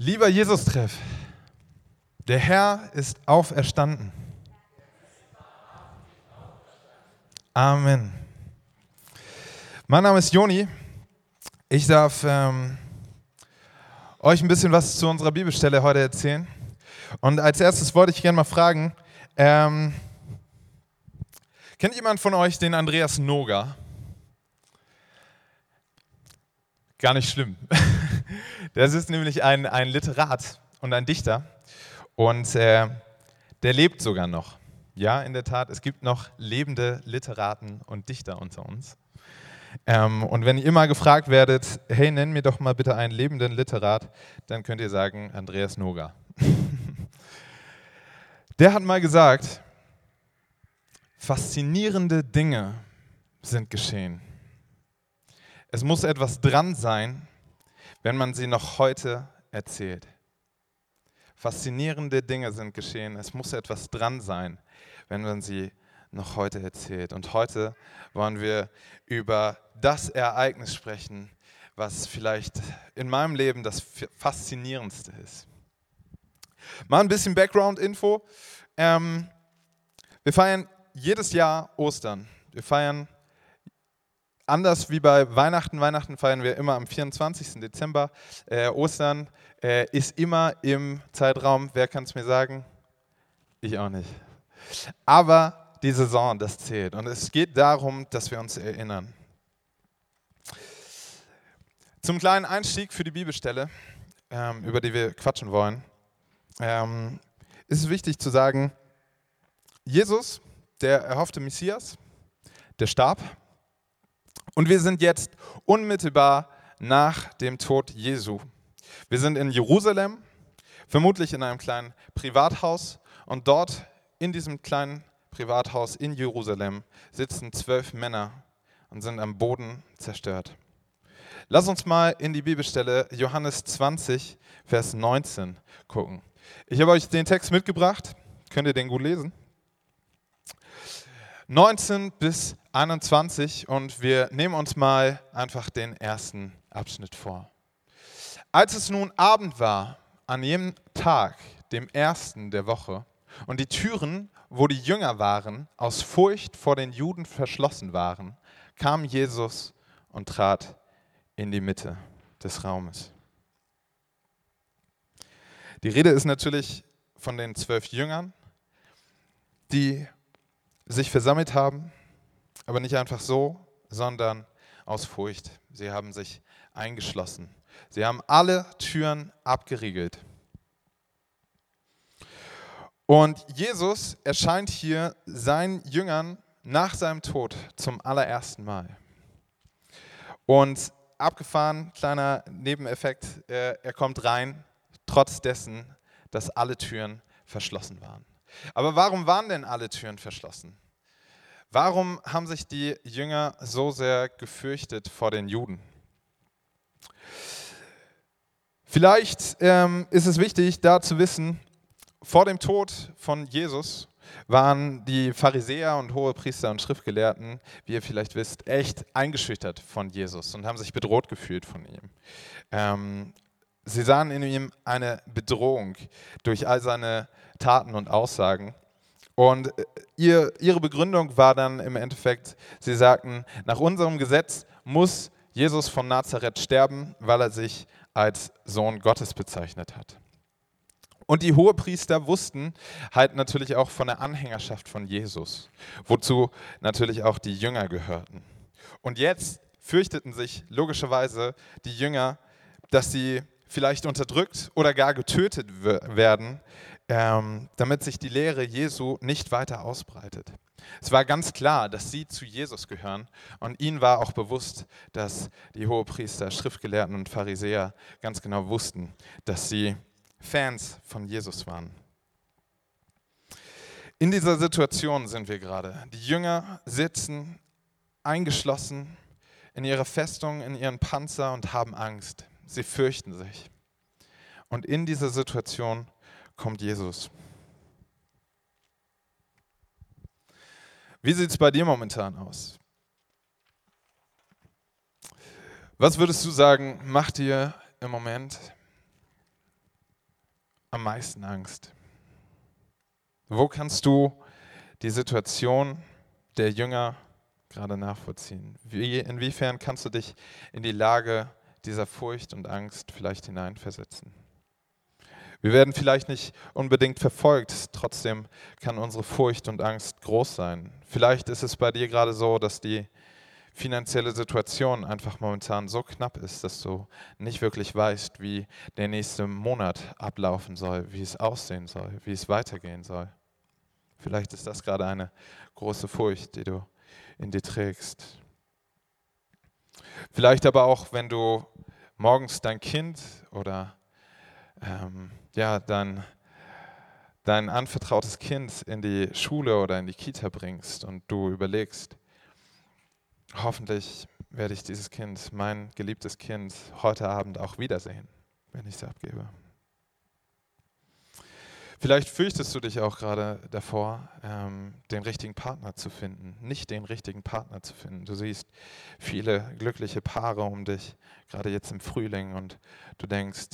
Lieber Jesus-Treff, der Herr ist auferstanden. Amen. Mein Name ist Joni. Ich darf ähm, euch ein bisschen was zu unserer Bibelstelle heute erzählen. Und als erstes wollte ich gerne mal fragen, ähm, kennt jemand von euch den Andreas Noga? Gar nicht schlimm. Das ist nämlich ein, ein Literat und ein Dichter und äh, der lebt sogar noch. Ja, in der Tat, es gibt noch lebende Literaten und Dichter unter uns. Ähm, und wenn ihr immer gefragt werdet, hey, nenn mir doch mal bitte einen lebenden Literat, dann könnt ihr sagen Andreas Noga. der hat mal gesagt, faszinierende Dinge sind geschehen. Es muss etwas dran sein, wenn man sie noch heute erzählt. Faszinierende Dinge sind geschehen. Es muss etwas dran sein, wenn man sie noch heute erzählt. Und heute wollen wir über das Ereignis sprechen, was vielleicht in meinem Leben das Faszinierendste ist. Mal ein bisschen Background-Info. Ähm, wir feiern jedes Jahr Ostern. Wir feiern anders wie bei Weihnachten. Weihnachten feiern wir immer am 24. Dezember. Äh, Ostern äh, ist immer im Zeitraum, wer kann es mir sagen? Ich auch nicht. Aber die Saison, das zählt. Und es geht darum, dass wir uns erinnern. Zum kleinen Einstieg für die Bibelstelle, ähm, über die wir quatschen wollen, ähm, ist es wichtig zu sagen, Jesus, der erhoffte Messias, der starb und wir sind jetzt unmittelbar nach dem Tod Jesu. Wir sind in Jerusalem, vermutlich in einem kleinen Privathaus. Und dort in diesem kleinen Privathaus in Jerusalem sitzen zwölf Männer und sind am Boden zerstört. Lass uns mal in die Bibelstelle Johannes 20, Vers 19 gucken. Ich habe euch den Text mitgebracht. Könnt ihr den gut lesen? 19 bis 21 und wir nehmen uns mal einfach den ersten Abschnitt vor. Als es nun Abend war, an jenem Tag, dem ersten der Woche, und die Türen, wo die Jünger waren, aus Furcht vor den Juden verschlossen waren, kam Jesus und trat in die Mitte des Raumes. Die Rede ist natürlich von den zwölf Jüngern, die sich versammelt haben, aber nicht einfach so, sondern aus Furcht. Sie haben sich eingeschlossen. Sie haben alle Türen abgeriegelt. Und Jesus erscheint hier seinen Jüngern nach seinem Tod zum allerersten Mal. Und abgefahren, kleiner Nebeneffekt, er kommt rein, trotz dessen, dass alle Türen verschlossen waren. Aber warum waren denn alle Türen verschlossen? Warum haben sich die Jünger so sehr gefürchtet vor den Juden? Vielleicht ähm, ist es wichtig, da zu wissen, vor dem Tod von Jesus waren die Pharisäer und Hohepriester und Schriftgelehrten, wie ihr vielleicht wisst, echt eingeschüchtert von Jesus und haben sich bedroht gefühlt von ihm. Ähm, sie sahen in ihm eine Bedrohung durch all seine Taten und Aussagen. Und äh, ihr, ihre Begründung war dann im Endeffekt, sie sagten, nach unserem Gesetz muss Jesus von Nazareth sterben, weil er sich als Sohn Gottes bezeichnet hat. Und die Hohepriester wussten halt natürlich auch von der Anhängerschaft von Jesus, wozu natürlich auch die Jünger gehörten. Und jetzt fürchteten sich logischerweise die Jünger, dass sie vielleicht unterdrückt oder gar getötet werden, ähm, damit sich die Lehre Jesu nicht weiter ausbreitet. Es war ganz klar, dass sie zu Jesus gehören und ihnen war auch bewusst, dass die Hohepriester, Schriftgelehrten und Pharisäer ganz genau wussten, dass sie Fans von Jesus waren. In dieser Situation sind wir gerade. Die Jünger sitzen eingeschlossen in ihrer Festung, in ihren Panzer und haben Angst. Sie fürchten sich. Und in dieser Situation kommt Jesus. Wie sieht es bei dir momentan aus? Was würdest du sagen, macht dir im Moment am meisten Angst? Wo kannst du die Situation der Jünger gerade nachvollziehen? Wie, inwiefern kannst du dich in die Lage dieser Furcht und Angst vielleicht hineinversetzen? Wir werden vielleicht nicht unbedingt verfolgt, trotzdem kann unsere Furcht und Angst groß sein. Vielleicht ist es bei dir gerade so, dass die finanzielle Situation einfach momentan so knapp ist, dass du nicht wirklich weißt, wie der nächste Monat ablaufen soll, wie es aussehen soll, wie es weitergehen soll. Vielleicht ist das gerade eine große Furcht, die du in dir trägst. Vielleicht aber auch, wenn du morgens dein Kind oder ähm, ja, dein, dein anvertrautes Kind in die Schule oder in die Kita bringst und du überlegst, hoffentlich werde ich dieses Kind, mein geliebtes Kind, heute Abend auch wiedersehen, wenn ich es abgebe. Vielleicht fürchtest du dich auch gerade davor, ähm, den richtigen Partner zu finden, nicht den richtigen Partner zu finden. Du siehst viele glückliche Paare um dich, gerade jetzt im Frühling, und du denkst,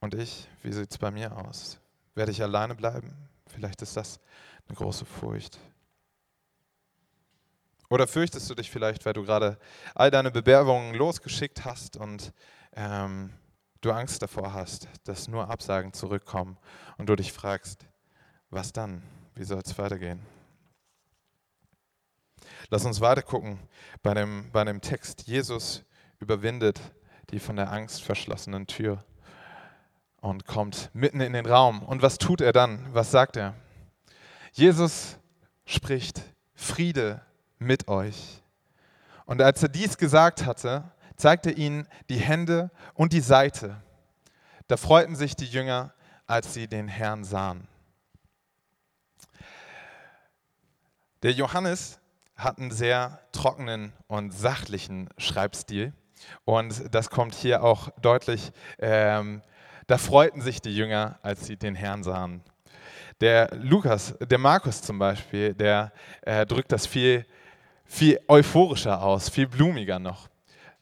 und ich, wie sieht es bei mir aus? Werde ich alleine bleiben? Vielleicht ist das eine große Furcht. Oder fürchtest du dich vielleicht, weil du gerade all deine Bewerbungen losgeschickt hast und ähm, du Angst davor hast, dass nur Absagen zurückkommen und du dich fragst, was dann? Wie soll es weitergehen? Lass uns weiter gucken bei dem, bei dem Text. Jesus überwindet die von der Angst verschlossenen Tür und kommt mitten in den Raum. Und was tut er dann? Was sagt er? Jesus spricht Friede mit euch. Und als er dies gesagt hatte, zeigte ihnen die Hände und die Seite. Da freuten sich die Jünger, als sie den Herrn sahen. Der Johannes hat einen sehr trockenen und sachlichen Schreibstil. Und das kommt hier auch deutlich. Ähm, da freuten sich die Jünger, als sie den Herrn sahen. Der Lukas, der Markus zum Beispiel, der äh, drückt das viel viel euphorischer aus, viel blumiger noch.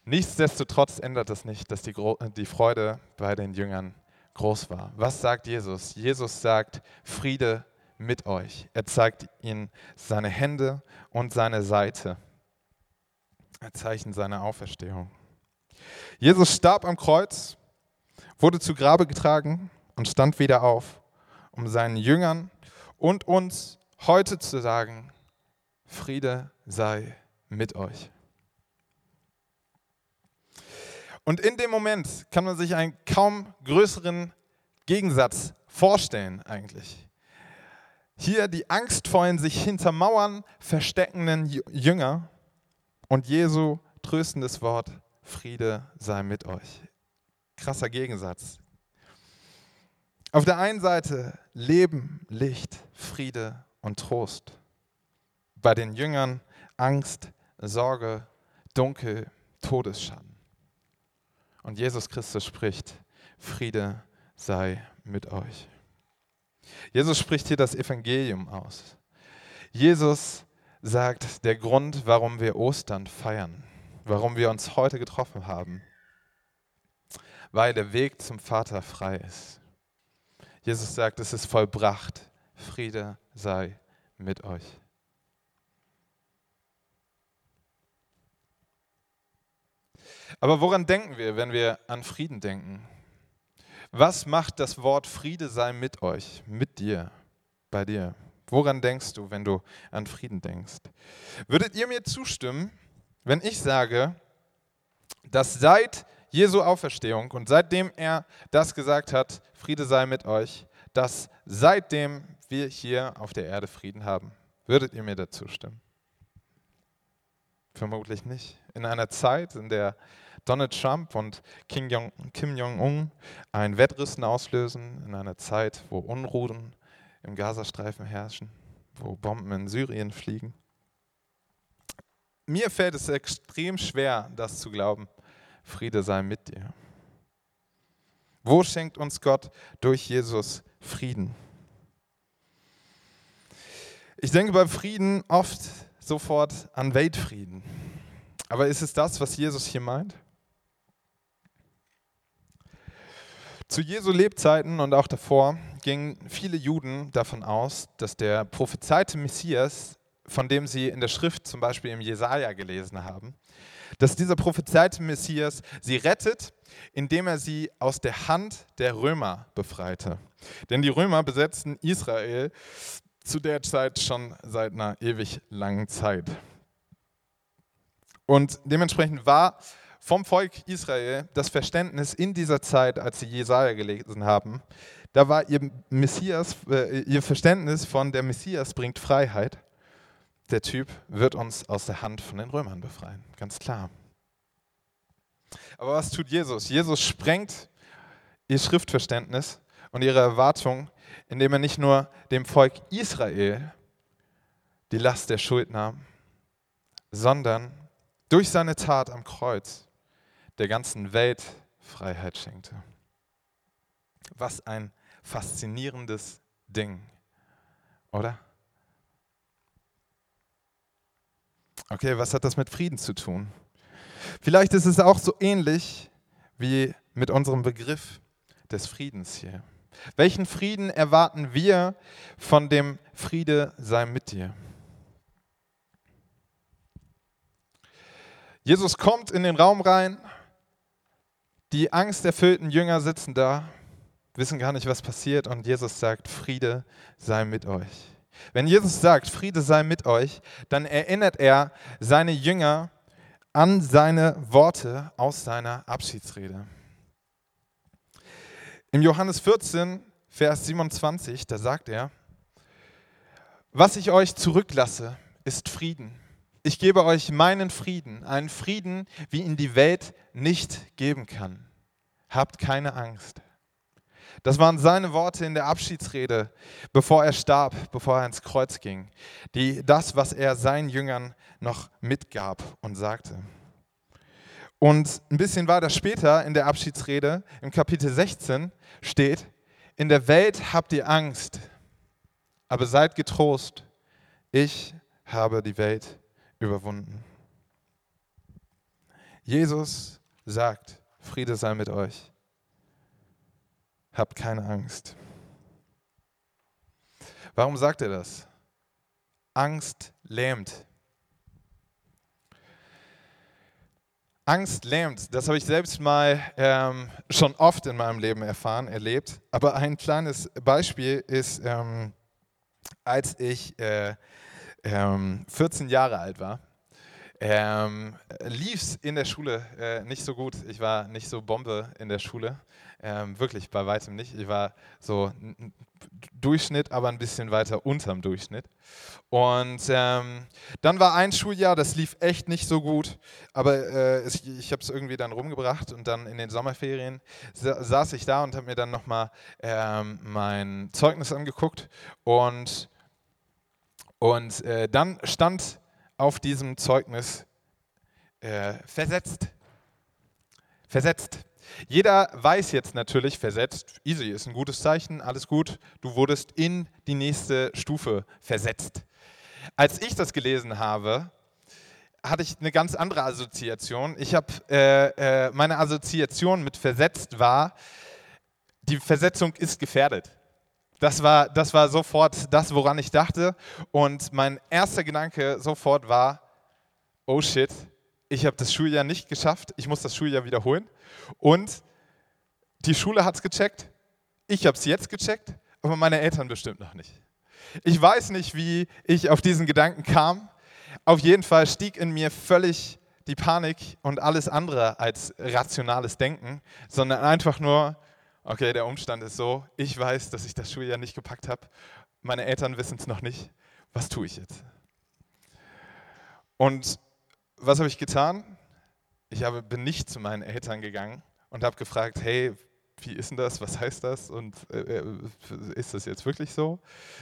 Nichtsdestotrotz ändert das nicht, dass die, die Freude bei den Jüngern groß war. Was sagt Jesus? Jesus sagt Friede mit euch. Er zeigt ihnen seine Hände und seine Seite. Er zeichnet seine Auferstehung. Jesus starb am Kreuz, wurde zu Grabe getragen und stand wieder auf, um seinen Jüngern und uns heute zu sagen, Friede sei mit euch. Und in dem Moment kann man sich einen kaum größeren Gegensatz vorstellen eigentlich. Hier die angstvollen, sich hinter Mauern versteckenden Jünger und Jesu tröstendes Wort, Friede sei mit euch. Krasser Gegensatz. Auf der einen Seite Leben, Licht, Friede und Trost. Bei den Jüngern Angst, Sorge, Dunkel, Todesschatten. Und Jesus Christus spricht, Friede sei mit euch. Jesus spricht hier das Evangelium aus. Jesus sagt, der Grund, warum wir Ostern feiern, warum wir uns heute getroffen haben, weil der Weg zum Vater frei ist. Jesus sagt, es ist vollbracht, Friede sei mit euch. Aber woran denken wir, wenn wir an Frieden denken? Was macht das Wort Friede sei mit euch, mit dir, bei dir? Woran denkst du, wenn du an Frieden denkst? Würdet ihr mir zustimmen, wenn ich sage, dass seit Jesu Auferstehung und seitdem er das gesagt hat, Friede sei mit euch, dass seitdem wir hier auf der Erde Frieden haben? Würdet ihr mir dazu stimmen? Vermutlich nicht. In einer Zeit, in der Donald Trump und Kim Jong-un ein Wettrüsten auslösen, in einer Zeit, wo Unruhen im Gazastreifen herrschen, wo Bomben in Syrien fliegen. Mir fällt es extrem schwer, das zu glauben. Friede sei mit dir. Wo schenkt uns Gott durch Jesus Frieden? Ich denke bei Frieden oft sofort an Weltfrieden. Aber ist es das, was Jesus hier meint? Zu Jesu Lebzeiten und auch davor gingen viele Juden davon aus, dass der prophezeite Messias, von dem sie in der Schrift zum Beispiel im Jesaja gelesen haben, dass dieser prophezeite Messias sie rettet, indem er sie aus der Hand der Römer befreite. Denn die Römer besetzten Israel zu der Zeit schon seit einer ewig langen Zeit. Und dementsprechend war vom Volk Israel das Verständnis in dieser Zeit, als sie Jesaja gelesen haben, da war ihr Messias, äh, ihr Verständnis von der Messias bringt Freiheit. Der Typ wird uns aus der Hand von den Römern befreien, ganz klar. Aber was tut Jesus? Jesus sprengt ihr Schriftverständnis und ihre Erwartung, indem er nicht nur dem Volk Israel die Last der Schuld nahm, sondern durch seine Tat am Kreuz der ganzen Welt Freiheit schenkte. Was ein faszinierendes Ding, oder? Okay, was hat das mit Frieden zu tun? Vielleicht ist es auch so ähnlich wie mit unserem Begriff des Friedens hier. Welchen Frieden erwarten wir von dem Friede sei mit dir? Jesus kommt in den Raum rein die angsterfüllten Jünger sitzen da, wissen gar nicht, was passiert und Jesus sagt, Friede sei mit euch. Wenn Jesus sagt, Friede sei mit euch, dann erinnert er seine Jünger an seine Worte aus seiner Abschiedsrede. Im Johannes 14, Vers 27, da sagt er, was ich euch zurücklasse, ist Frieden. Ich gebe euch meinen Frieden, einen Frieden, wie ihn die Welt nicht geben kann. Habt keine Angst. Das waren seine Worte in der Abschiedsrede, bevor er starb, bevor er ins Kreuz ging. Die, das, was er seinen Jüngern noch mitgab und sagte. Und ein bisschen weiter später in der Abschiedsrede, im Kapitel 16, steht, in der Welt habt ihr Angst, aber seid getrost, ich habe die Welt überwunden. Jesus sagt, Friede sei mit euch. Habt keine Angst. Warum sagt er das? Angst lähmt. Angst lähmt, das habe ich selbst mal ähm, schon oft in meinem Leben erfahren, erlebt. Aber ein kleines Beispiel ist, ähm, als ich äh, ähm, 14 Jahre alt war, ähm, lief es in der Schule äh, nicht so gut. Ich war nicht so Bombe in der Schule. Ähm, wirklich bei weitem nicht. Ich war so Durchschnitt, aber ein bisschen weiter unterm Durchschnitt. Und ähm, dann war ein Schuljahr, das lief echt nicht so gut, aber äh, ich, ich habe es irgendwie dann rumgebracht und dann in den Sommerferien sa saß ich da und habe mir dann nochmal ähm, mein Zeugnis angeguckt und und äh, dann stand auf diesem Zeugnis äh, versetzt. Versetzt. Jeder weiß jetzt natürlich, versetzt, easy, ist ein gutes Zeichen, alles gut, du wurdest in die nächste Stufe versetzt. Als ich das gelesen habe, hatte ich eine ganz andere Assoziation. Ich habe äh, äh, meine Assoziation mit versetzt war, die Versetzung ist gefährdet. Das war, das war sofort das, woran ich dachte. Und mein erster Gedanke sofort war, oh shit, ich habe das Schuljahr nicht geschafft, ich muss das Schuljahr wiederholen. Und die Schule hat es gecheckt, ich habe es jetzt gecheckt, aber meine Eltern bestimmt noch nicht. Ich weiß nicht, wie ich auf diesen Gedanken kam. Auf jeden Fall stieg in mir völlig die Panik und alles andere als rationales Denken, sondern einfach nur, okay, der Umstand ist so, ich weiß, dass ich das Schuljahr nicht gepackt habe, meine Eltern wissen es noch nicht, was tue ich jetzt? Und was habe ich getan? Ich habe, bin nicht zu meinen Eltern gegangen und habe gefragt, hey, wie ist denn das, was heißt das und äh, äh, ist das jetzt wirklich so?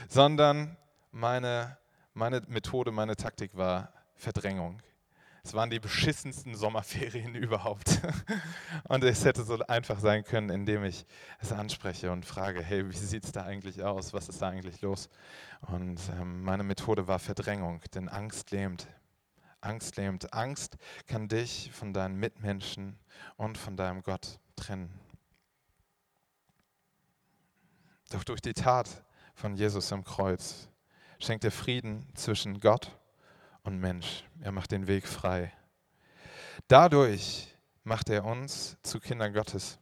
Sondern meine, meine Methode, meine Taktik war Verdrängung. Es waren die beschissensten Sommerferien überhaupt. Und es hätte so einfach sein können, indem ich es anspreche und frage, hey, wie sieht es da eigentlich aus? Was ist da eigentlich los? Und ähm, meine Methode war Verdrängung, denn Angst lähmt. Angst lähmt. Angst kann dich von deinen Mitmenschen und von deinem Gott trennen. Doch durch die Tat von Jesus am Kreuz schenkt er Frieden zwischen Gott und Mensch. Er macht den Weg frei. Dadurch macht er uns zu Kindern Gottes.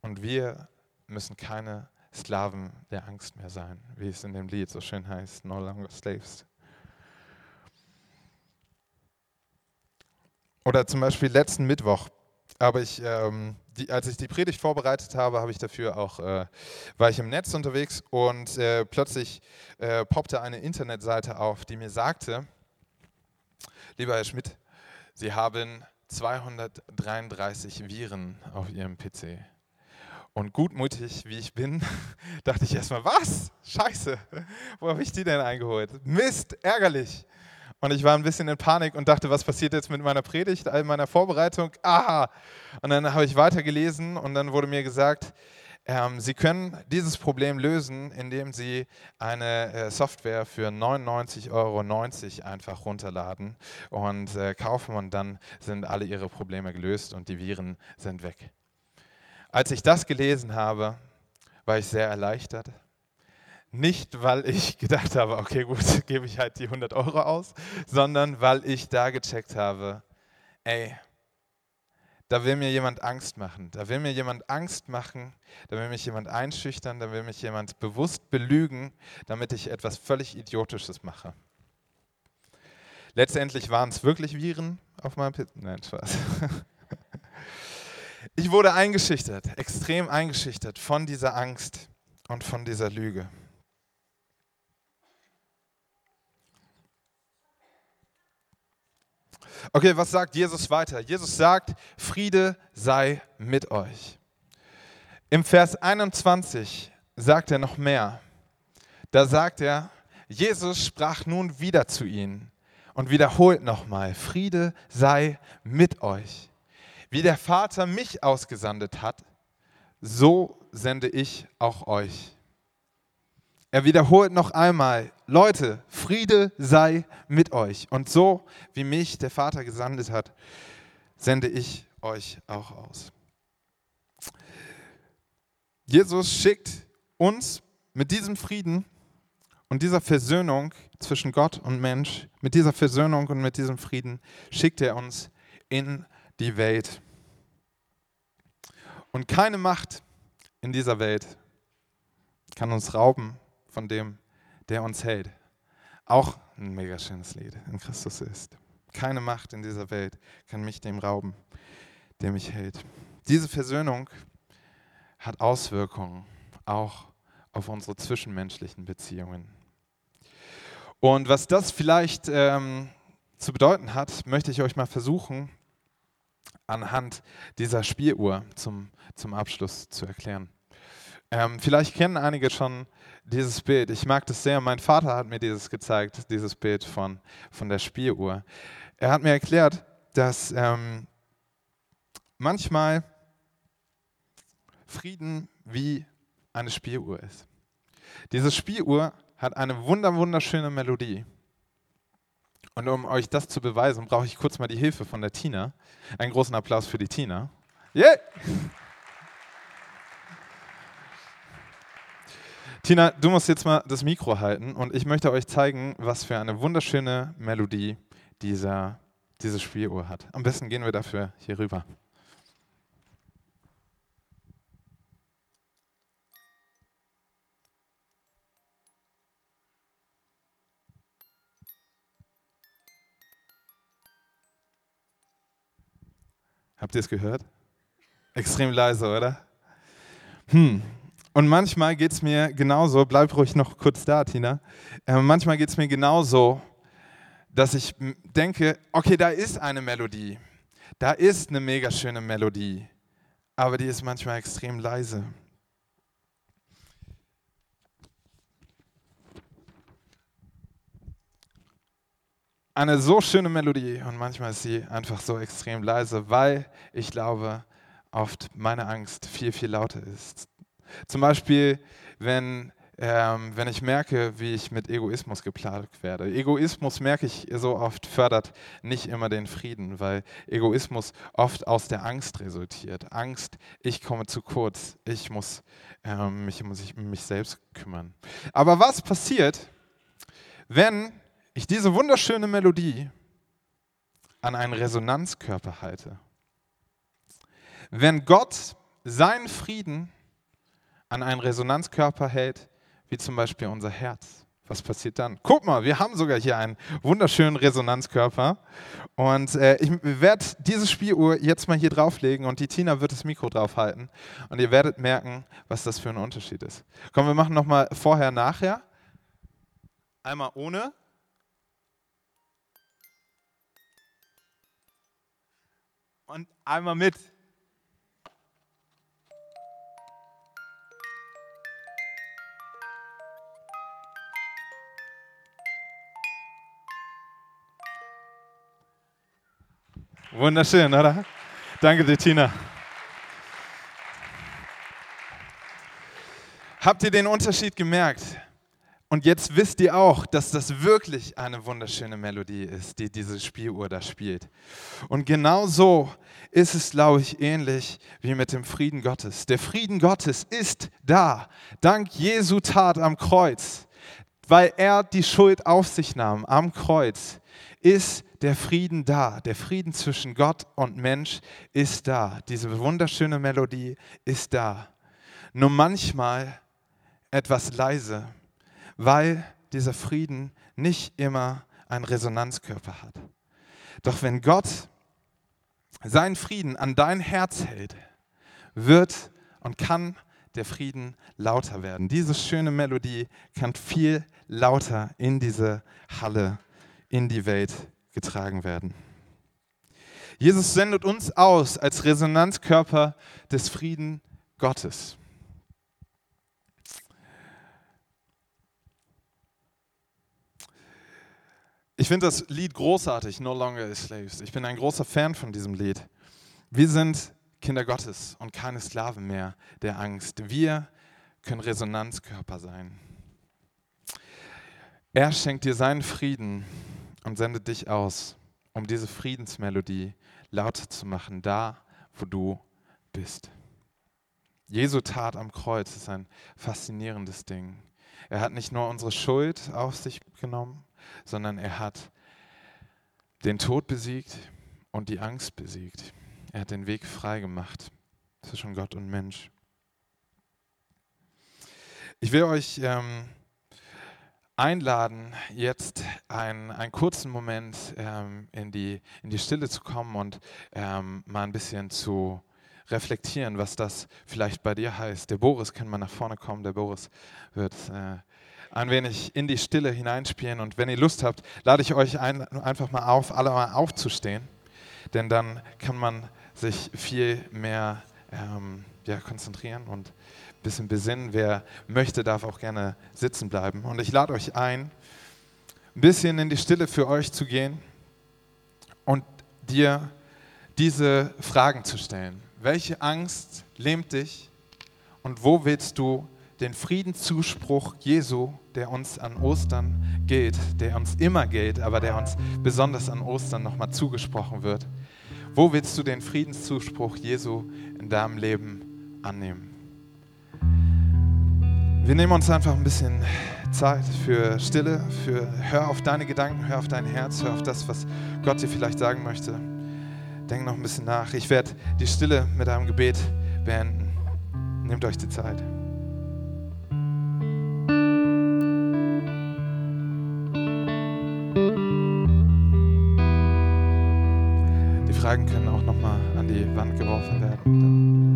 Und wir müssen keine Sklaven der Angst mehr sein, wie es in dem Lied so schön heißt, No longer slaves. Oder zum Beispiel letzten Mittwoch, aber ich, ähm, die, als ich die Predigt vorbereitet habe, habe ich dafür auch, äh, war ich im Netz unterwegs und äh, plötzlich äh, poppte eine Internetseite auf, die mir sagte, lieber Herr Schmidt, Sie haben 233 Viren auf Ihrem PC. Und gutmütig wie ich bin, dachte ich erstmal, was? Scheiße, wo habe ich die denn eingeholt? Mist, ärgerlich. Und ich war ein bisschen in Panik und dachte, was passiert jetzt mit meiner Predigt, all meiner Vorbereitung? Ah! Und dann habe ich weitergelesen und dann wurde mir gesagt, ähm, Sie können dieses Problem lösen, indem Sie eine äh, Software für 99,90 Euro einfach runterladen und äh, kaufen und dann sind alle Ihre Probleme gelöst und die Viren sind weg. Als ich das gelesen habe, war ich sehr erleichtert. Nicht, weil ich gedacht habe, okay, gut, gebe ich halt die 100 Euro aus, sondern weil ich da gecheckt habe, ey, da will mir jemand Angst machen. Da will mir jemand Angst machen, da will mich jemand einschüchtern, da will mich jemand bewusst belügen, damit ich etwas völlig Idiotisches mache. Letztendlich waren es wirklich Viren auf meinem Pizza. Nein, Spaß. Ich wurde eingeschüchtert, extrem eingeschüchtert von dieser Angst und von dieser Lüge. Okay, was sagt Jesus weiter? Jesus sagt, Friede sei mit euch. Im Vers 21 sagt er noch mehr. Da sagt er, Jesus sprach nun wieder zu ihnen und wiederholt nochmal, Friede sei mit euch. Wie der Vater mich ausgesandet hat, so sende ich auch euch. Er wiederholt noch einmal, Leute, Friede sei mit euch. Und so wie mich der Vater gesandet hat, sende ich euch auch aus. Jesus schickt uns mit diesem Frieden und dieser Versöhnung zwischen Gott und Mensch, mit dieser Versöhnung und mit diesem Frieden, schickt er uns in die Welt. Und keine Macht in dieser Welt kann uns rauben von dem, der uns hält. Auch ein mega schönes Lied, in Christus ist. Keine Macht in dieser Welt kann mich dem rauben, der mich hält. Diese Versöhnung hat Auswirkungen auch auf unsere zwischenmenschlichen Beziehungen. Und was das vielleicht ähm, zu bedeuten hat, möchte ich euch mal versuchen, anhand dieser Spieluhr zum, zum Abschluss zu erklären. Ähm, vielleicht kennen einige schon dieses Bild. Ich mag das sehr. Mein Vater hat mir dieses gezeigt, dieses Bild von, von der Spieluhr. Er hat mir erklärt, dass ähm, manchmal Frieden wie eine Spieluhr ist. Diese Spieluhr hat eine wunder wunderschöne Melodie. Und um euch das zu beweisen, brauche ich kurz mal die Hilfe von der Tina. Einen großen Applaus für die Tina. Yeah! Tina, du musst jetzt mal das Mikro halten und ich möchte euch zeigen, was für eine wunderschöne Melodie dieser, diese Spieluhr hat. Am besten gehen wir dafür hier rüber. Habt ihr es gehört? Extrem leise, oder? Hm. Und manchmal geht es mir genauso, bleib ruhig noch kurz da, Tina. Äh, manchmal geht es mir genauso, dass ich denke, okay, da ist eine Melodie. Da ist eine mega schöne Melodie. Aber die ist manchmal extrem leise. eine so schöne Melodie und manchmal ist sie einfach so extrem leise, weil ich glaube, oft meine Angst viel, viel lauter ist. Zum Beispiel, wenn ähm, wenn ich merke, wie ich mit Egoismus geplagt werde. Egoismus, merke ich so oft, fördert nicht immer den Frieden, weil Egoismus oft aus der Angst resultiert. Angst, ich komme zu kurz, ich muss ähm, mich um mich, mich selbst kümmern. Aber was passiert, wenn ich diese wunderschöne Melodie an einen Resonanzkörper halte? Wenn Gott seinen Frieden an einen Resonanzkörper hält, wie zum Beispiel unser Herz. Was passiert dann? Guck mal, wir haben sogar hier einen wunderschönen Resonanzkörper. Und äh, ich werde diese Spieluhr jetzt mal hier drauflegen und die Tina wird das Mikro draufhalten. Und ihr werdet merken, was das für ein Unterschied ist. Komm, wir machen nochmal vorher, nachher. Einmal ohne. Und einmal mit. Wunderschön, oder? Danke dir, Tina. Habt ihr den Unterschied gemerkt? Und jetzt wisst ihr auch, dass das wirklich eine wunderschöne Melodie ist, die diese Spieluhr da spielt. Und genau so ist es, glaube ich, ähnlich wie mit dem Frieden Gottes. Der Frieden Gottes ist da, dank Jesu Tat am Kreuz, weil er die Schuld auf sich nahm am Kreuz, ist der Frieden da. Der Frieden zwischen Gott und Mensch ist da. Diese wunderschöne Melodie ist da. Nur manchmal etwas leise, weil dieser Frieden nicht immer einen Resonanzkörper hat. Doch wenn Gott seinen Frieden an dein Herz hält, wird und kann der Frieden lauter werden. Diese schöne Melodie kann viel lauter in diese Halle, in die Welt getragen werden. Jesus sendet uns aus als Resonanzkörper des Frieden Gottes. Ich finde das Lied großartig, No Longer is Slaves. Ich bin ein großer Fan von diesem Lied. Wir sind Kinder Gottes und keine Sklaven mehr der Angst. Wir können Resonanzkörper sein. Er schenkt dir seinen Frieden und sendet dich aus, um diese Friedensmelodie lauter zu machen, da, wo du bist. Jesu Tat am Kreuz ist ein faszinierendes Ding. Er hat nicht nur unsere Schuld auf sich genommen, sondern er hat den Tod besiegt und die Angst besiegt. Er hat den Weg frei gemacht zwischen Gott und Mensch. Ich will euch ähm, einladen, jetzt einen, einen kurzen Moment ähm, in, die, in die Stille zu kommen und ähm, mal ein bisschen zu reflektieren, was das vielleicht bei dir heißt. Der Boris kann mal nach vorne kommen. Der Boris wird äh, ein wenig in die Stille hineinspielen. Und wenn ihr Lust habt, lade ich euch ein, einfach mal auf, alle mal aufzustehen. Denn dann kann man sich viel mehr ähm, ja, konzentrieren und bisschen besinnen. Wer möchte, darf auch gerne sitzen bleiben. Und ich lade euch ein, ein bisschen in die Stille für euch zu gehen und dir diese Fragen zu stellen. Welche Angst lähmt dich und wo willst du den Friedenszuspruch Jesu, der uns an Ostern gilt, der uns immer gilt, aber der uns besonders an Ostern nochmal zugesprochen wird, wo willst du den Friedenszuspruch Jesu in deinem Leben annehmen? Wir nehmen uns einfach ein bisschen Zeit für Stille, für hör auf deine Gedanken, hör auf dein Herz, hör auf das, was Gott dir vielleicht sagen möchte. Denk noch ein bisschen nach. Ich werde die Stille mit einem Gebet beenden. Nehmt euch die Zeit. Fragen können auch nochmal an die Wand geworfen werden. Dann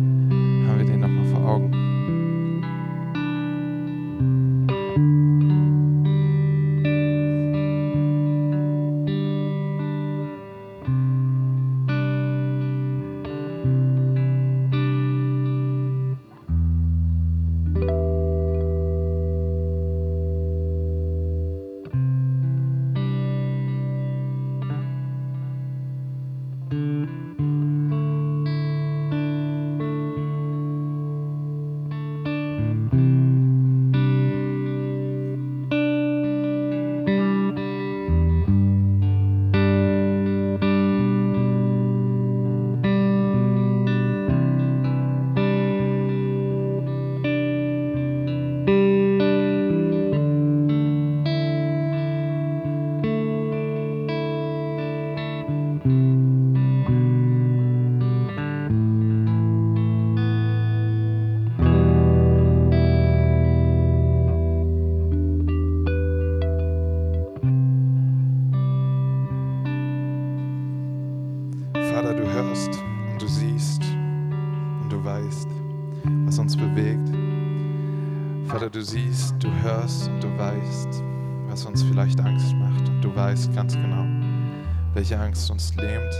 welche Angst uns lähmt,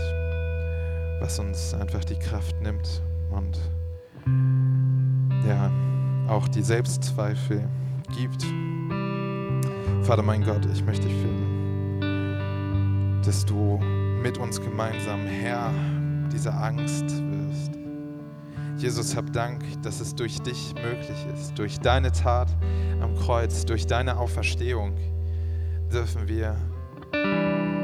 was uns einfach die Kraft nimmt und ja, auch die Selbstzweifel gibt. Vater, mein Gott, ich möchte dich bitten, dass du mit uns gemeinsam Herr dieser Angst wirst. Jesus, hab Dank, dass es durch dich möglich ist. Durch deine Tat am Kreuz, durch deine Auferstehung dürfen wir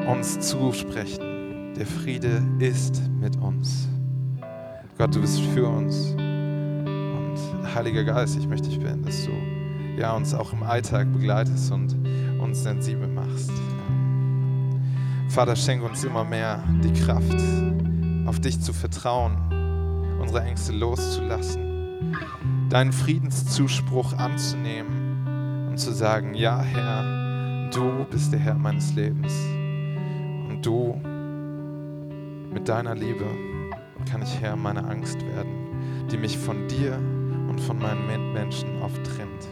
uns zusprechen. Der Friede ist mit uns. Gott, du bist für uns. Und Heiliger Geist, ich möchte dich bitten, dass du ja, uns auch im Alltag begleitest und uns sensibel machst. Vater, schenk uns immer mehr die Kraft, auf dich zu vertrauen, unsere Ängste loszulassen, deinen Friedenszuspruch anzunehmen und zu sagen, ja Herr, du bist der Herr meines Lebens du mit deiner Liebe kann ich Herr meiner Angst werden, die mich von dir und von meinen Mitmenschen oft trennt.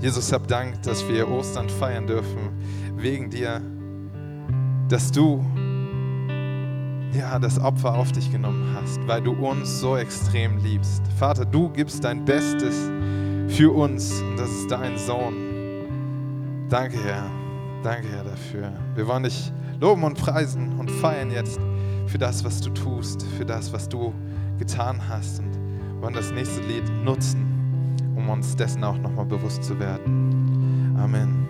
Jesus, hab Dank, dass wir Ostern feiern dürfen wegen dir, dass du ja, das Opfer auf dich genommen hast, weil du uns so extrem liebst. Vater, du gibst dein Bestes für uns und das ist dein Sohn. Danke, Herr. Danke, Herr, dafür. Wir wollen dich loben und preisen und feiern jetzt für das, was du tust, für das, was du getan hast und wollen das nächste Lied nutzen, um uns dessen auch nochmal bewusst zu werden. Amen.